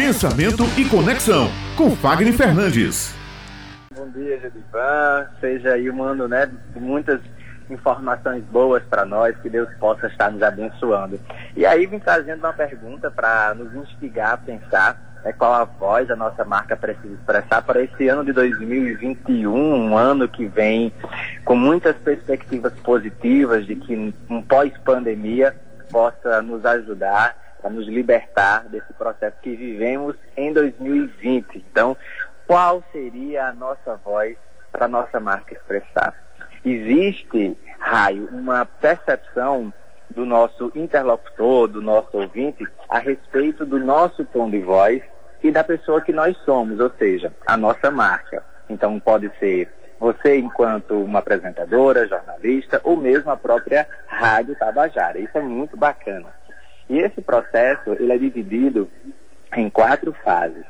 Pensamento e Conexão, com Fagner Fernandes. Bom dia, Jedivan. Seja aí um ano né, de muitas informações boas para nós, que Deus possa estar nos abençoando. E aí vim trazendo uma pergunta para nos instigar a pensar é qual a voz a nossa marca precisa expressar para esse ano de 2021, um ano que vem com muitas perspectivas positivas de que um pós-pandemia possa nos ajudar a nos libertar desse processo que vivemos em 2020. Então, qual seria a nossa voz para a nossa marca expressar? Existe, Raio, uma percepção do nosso interlocutor, do nosso ouvinte, a respeito do nosso tom de voz e da pessoa que nós somos, ou seja, a nossa marca. Então pode ser você enquanto uma apresentadora, jornalista ou mesmo a própria Rádio Tabajara. Isso é muito bacana. E esse processo ele é dividido em quatro fases.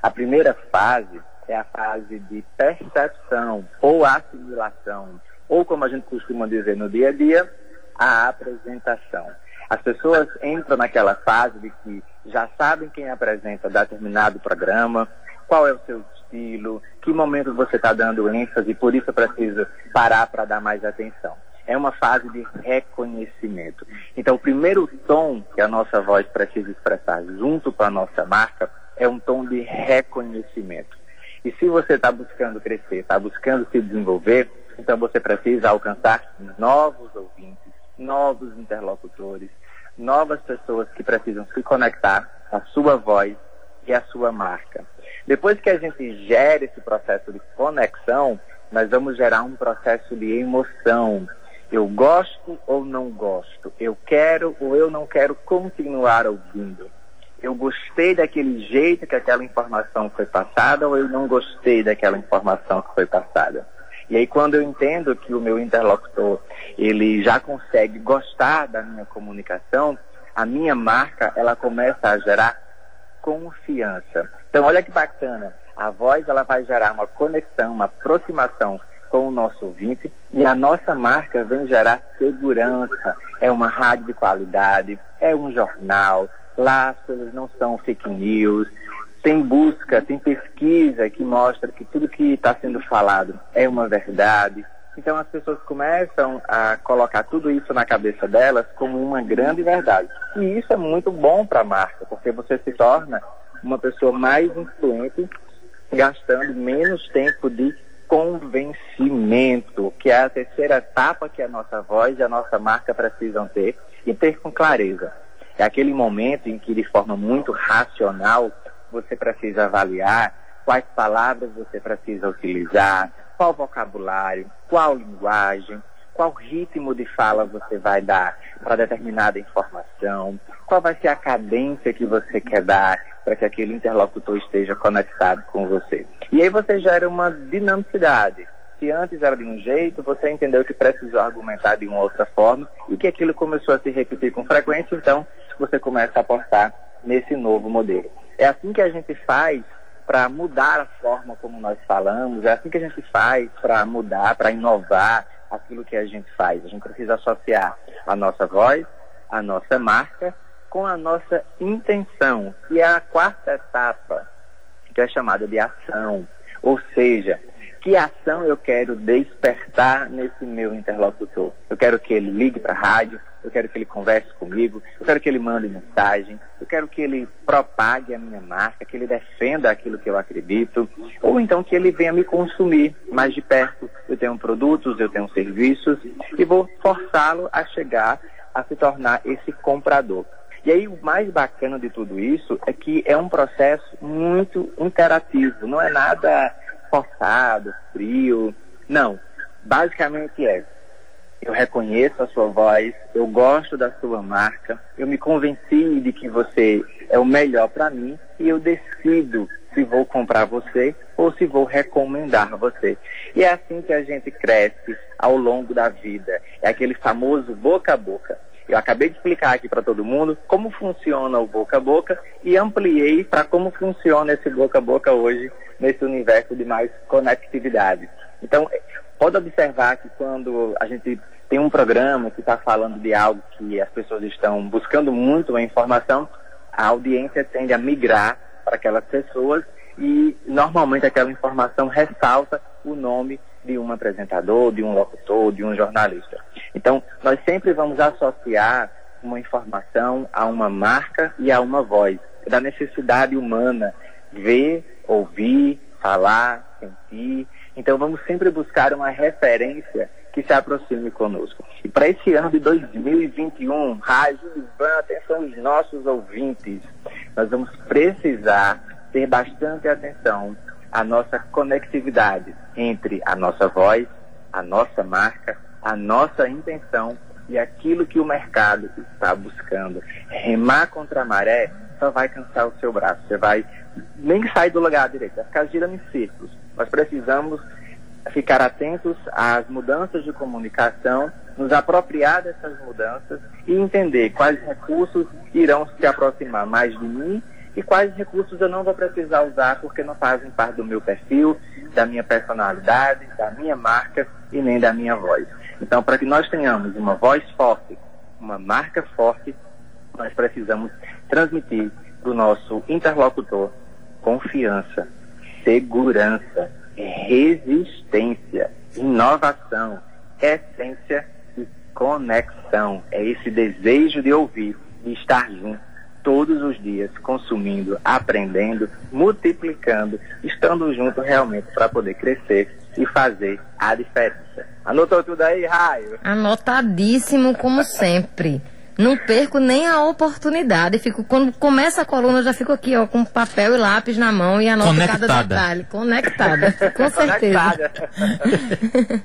A primeira fase é a fase de percepção ou assimilação, ou como a gente costuma dizer no dia a dia, a apresentação. As pessoas entram naquela fase de que já sabem quem apresenta determinado programa, qual é o seu estilo, que momento você está dando ênfase, por isso eu preciso parar para dar mais atenção. É uma fase de reconhecimento. Então, o primeiro tom que a nossa voz precisa expressar junto com a nossa marca é um tom de reconhecimento. E se você está buscando crescer, está buscando se desenvolver, então você precisa alcançar novos ouvintes, novos interlocutores, novas pessoas que precisam se conectar à sua voz e à sua marca. Depois que a gente gera esse processo de conexão, nós vamos gerar um processo de emoção. Eu gosto ou não gosto? Eu quero ou eu não quero continuar ouvindo? Eu gostei daquele jeito que aquela informação foi passada ou eu não gostei daquela informação que foi passada? E aí quando eu entendo que o meu interlocutor, ele já consegue gostar da minha comunicação, a minha marca, ela começa a gerar confiança. Então olha que bacana, a voz ela vai gerar uma conexão, uma aproximação com o nosso ouvinte e a nossa marca vem gerar segurança. É uma rádio de qualidade, é um jornal, lá as coisas não são fake news, tem busca, tem pesquisa que mostra que tudo que está sendo falado é uma verdade. Então as pessoas começam a colocar tudo isso na cabeça delas como uma grande verdade. E isso é muito bom para a marca, porque você se torna uma pessoa mais influente, gastando menos tempo de convencimento, que é a terceira etapa que a nossa voz e a nossa marca precisam ter e ter com clareza. É aquele momento em que, de forma muito racional, você precisa avaliar, quais palavras você precisa utilizar, qual vocabulário, qual linguagem, qual ritmo de fala você vai dar para determinada informação, qual vai ser a cadência que você quer dar para que aquele interlocutor esteja conectado com você. E aí você gera uma dinamicidade. Se antes era de um jeito, você entendeu que precisou argumentar de uma outra forma e que aquilo começou a se repetir com frequência, então você começa a apostar nesse novo modelo. É assim que a gente faz para mudar a forma como nós falamos, é assim que a gente faz para mudar, para inovar aquilo que a gente faz. A gente precisa associar a nossa voz, a nossa marca, com a nossa intenção, que é a quarta etapa, que é chamada de ação. Ou seja, que ação eu quero despertar nesse meu interlocutor? Eu quero que ele ligue para a rádio, eu quero que ele converse comigo, eu quero que ele mande mensagem, eu quero que ele propague a minha marca, que ele defenda aquilo que eu acredito, ou então que ele venha me consumir mais de perto. Eu tenho produtos, eu tenho serviços e vou forçá-lo a chegar a se tornar esse comprador. E aí o mais bacana de tudo isso é que é um processo muito interativo, não é nada forçado, frio, não. Basicamente é eu reconheço a sua voz, eu gosto da sua marca, eu me convenci de que você é o melhor para mim e eu decido se vou comprar você ou se vou recomendar você. E é assim que a gente cresce ao longo da vida. É aquele famoso boca a boca. Eu acabei de explicar aqui para todo mundo como funciona o boca a boca e ampliei para como funciona esse boca a boca hoje nesse universo de mais conectividade. Então, pode observar que quando a gente tem um programa que está falando de algo que as pessoas estão buscando muito a informação, a audiência tende a migrar para aquelas pessoas e normalmente aquela informação ressalta o nome de um apresentador, de um locutor, de um jornalista. Então, nós sempre vamos associar uma informação a uma marca e a uma voz, da necessidade humana ver, ouvir, falar, sentir. Então, vamos sempre buscar uma referência que se aproxime conosco. E para esse ano de 2021, Rádio Ivan, atenção os nossos ouvintes, nós vamos precisar ter bastante atenção à nossa conectividade entre a nossa voz, a nossa marca, a nossa intenção e aquilo que o mercado está buscando. Remar contra a maré só vai cansar o seu braço. Você vai nem sair do lugar direito, vai ficar girando em círculos. Nós precisamos ficar atentos às mudanças de comunicação, nos apropriar dessas mudanças e entender quais recursos irão se aproximar mais de mim e quais recursos eu não vou precisar usar porque não fazem parte do meu perfil, da minha personalidade, da minha marca e nem da minha voz. Então, para que nós tenhamos uma voz forte, uma marca forte, nós precisamos transmitir para o nosso interlocutor confiança, segurança, resistência, inovação, essência e conexão. É esse desejo de ouvir, de estar junto todos os dias, consumindo, aprendendo, multiplicando, estando junto realmente para poder crescer e fazer a diferença. Anotou tudo aí, Raio? Anotadíssimo, como sempre. Não perco nem a oportunidade. Fico, quando começa a coluna, eu já fico aqui, ó, com papel e lápis na mão e anoto Conectada. cada detalhe. Conectada. Com certeza. Conectada.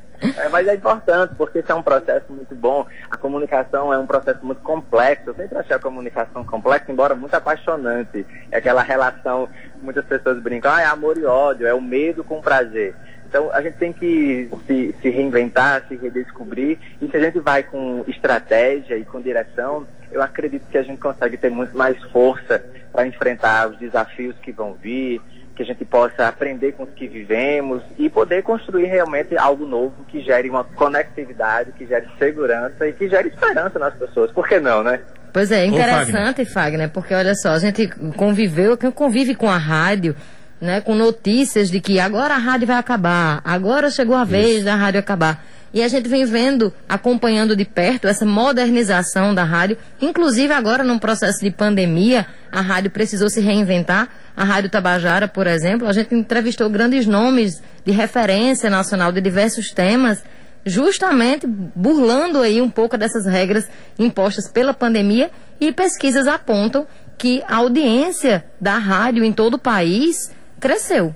É, mas é importante, porque isso é um processo muito bom. A comunicação é um processo muito complexo. Eu sempre achei a comunicação complexa, embora muito apaixonante. É aquela relação, muitas pessoas brincam, ah, é amor e ódio, é o medo com prazer. Então a gente tem que se, se reinventar, se redescobrir, e se a gente vai com estratégia e com direção, eu acredito que a gente consegue ter muito mais força para enfrentar os desafios que vão vir, que a gente possa aprender com os que vivemos e poder construir realmente algo novo que gere uma conectividade, que gere segurança e que gere esperança nas pessoas. Por que não, né? Pois é, interessante, Fagner, porque olha só, a gente conviveu, convive com a rádio, né, com notícias de que agora a rádio vai acabar, agora chegou a vez Isso. da rádio acabar. E a gente vem vendo, acompanhando de perto essa modernização da rádio, inclusive agora num processo de pandemia, a rádio precisou se reinventar. A Rádio Tabajara, por exemplo, a gente entrevistou grandes nomes de referência nacional de diversos temas, justamente burlando aí um pouco dessas regras impostas pela pandemia e pesquisas apontam que a audiência da rádio em todo o país cresceu.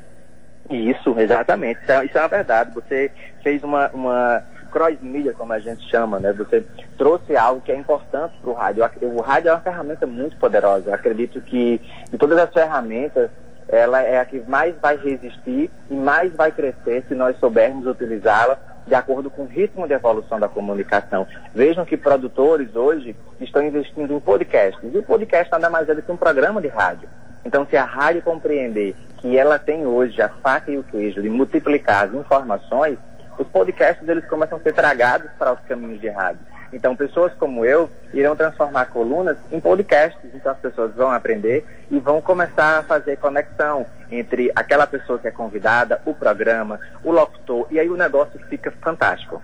Isso, exatamente. Isso é, isso é uma verdade. Você fez uma, uma cross media, como a gente chama, né? Você trouxe algo que é importante para o rádio. O rádio é uma ferramenta muito poderosa. Eu acredito que de todas as ferramentas, ela é a que mais vai resistir e mais vai crescer se nós soubermos utilizá-la de acordo com o ritmo de evolução da comunicação. Vejam que produtores hoje estão investindo em podcasts. E o podcast nada mais é do que um programa de rádio. Então, se a rádio compreender que ela tem hoje a faca e o queijo de multiplicar as informações, os podcasts eles começam a ser tragados para os caminhos de rádio. Então, pessoas como eu irão transformar colunas em podcasts. Então, as pessoas vão aprender e vão começar a fazer conexão entre aquela pessoa que é convidada, o programa, o locutor, e aí o negócio fica fantástico.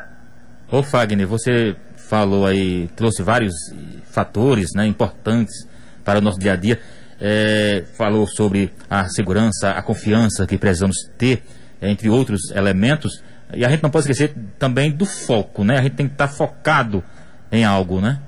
Ô Fagner, você falou aí, trouxe vários fatores né, importantes para o nosso dia a dia. Eh, falou sobre a segurança, a confiança que precisamos ter, eh, entre outros elementos. E a gente não pode esquecer também do foco, né? A gente tem que estar focado em algo, né?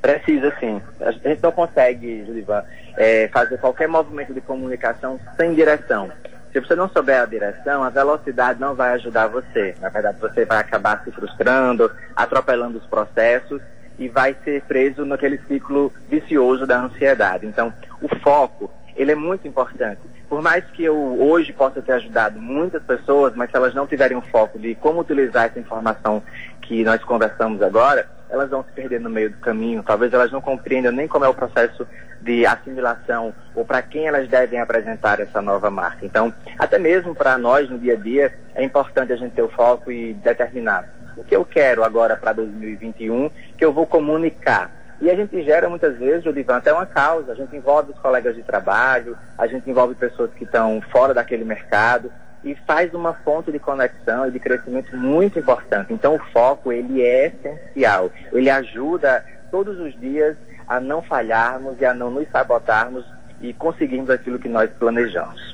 Precisa sim. A gente não consegue, Julivan, eh, fazer qualquer movimento de comunicação sem direção. Se você não souber a direção, a velocidade não vai ajudar você. Na verdade, você vai acabar se frustrando, atropelando os processos e vai ser preso naquele ciclo vicioso da ansiedade. Então, o foco, ele é muito importante. Por mais que eu hoje possa ter ajudado muitas pessoas, mas se elas não tiverem o foco de como utilizar essa informação que nós conversamos agora, elas vão se perder no meio do caminho. Talvez elas não compreendam nem como é o processo de assimilação ou para quem elas devem apresentar essa nova marca. Então, até mesmo para nós no dia a dia, é importante a gente ter o foco e determinar o que eu quero agora para 2021, que eu vou comunicar. E a gente gera muitas vezes, Judivan, até uma causa. A gente envolve os colegas de trabalho, a gente envolve pessoas que estão fora daquele mercado e faz uma fonte de conexão e de crescimento muito importante. Então o foco ele é essencial. Ele ajuda todos os dias a não falharmos e a não nos sabotarmos e conseguirmos aquilo que nós planejamos.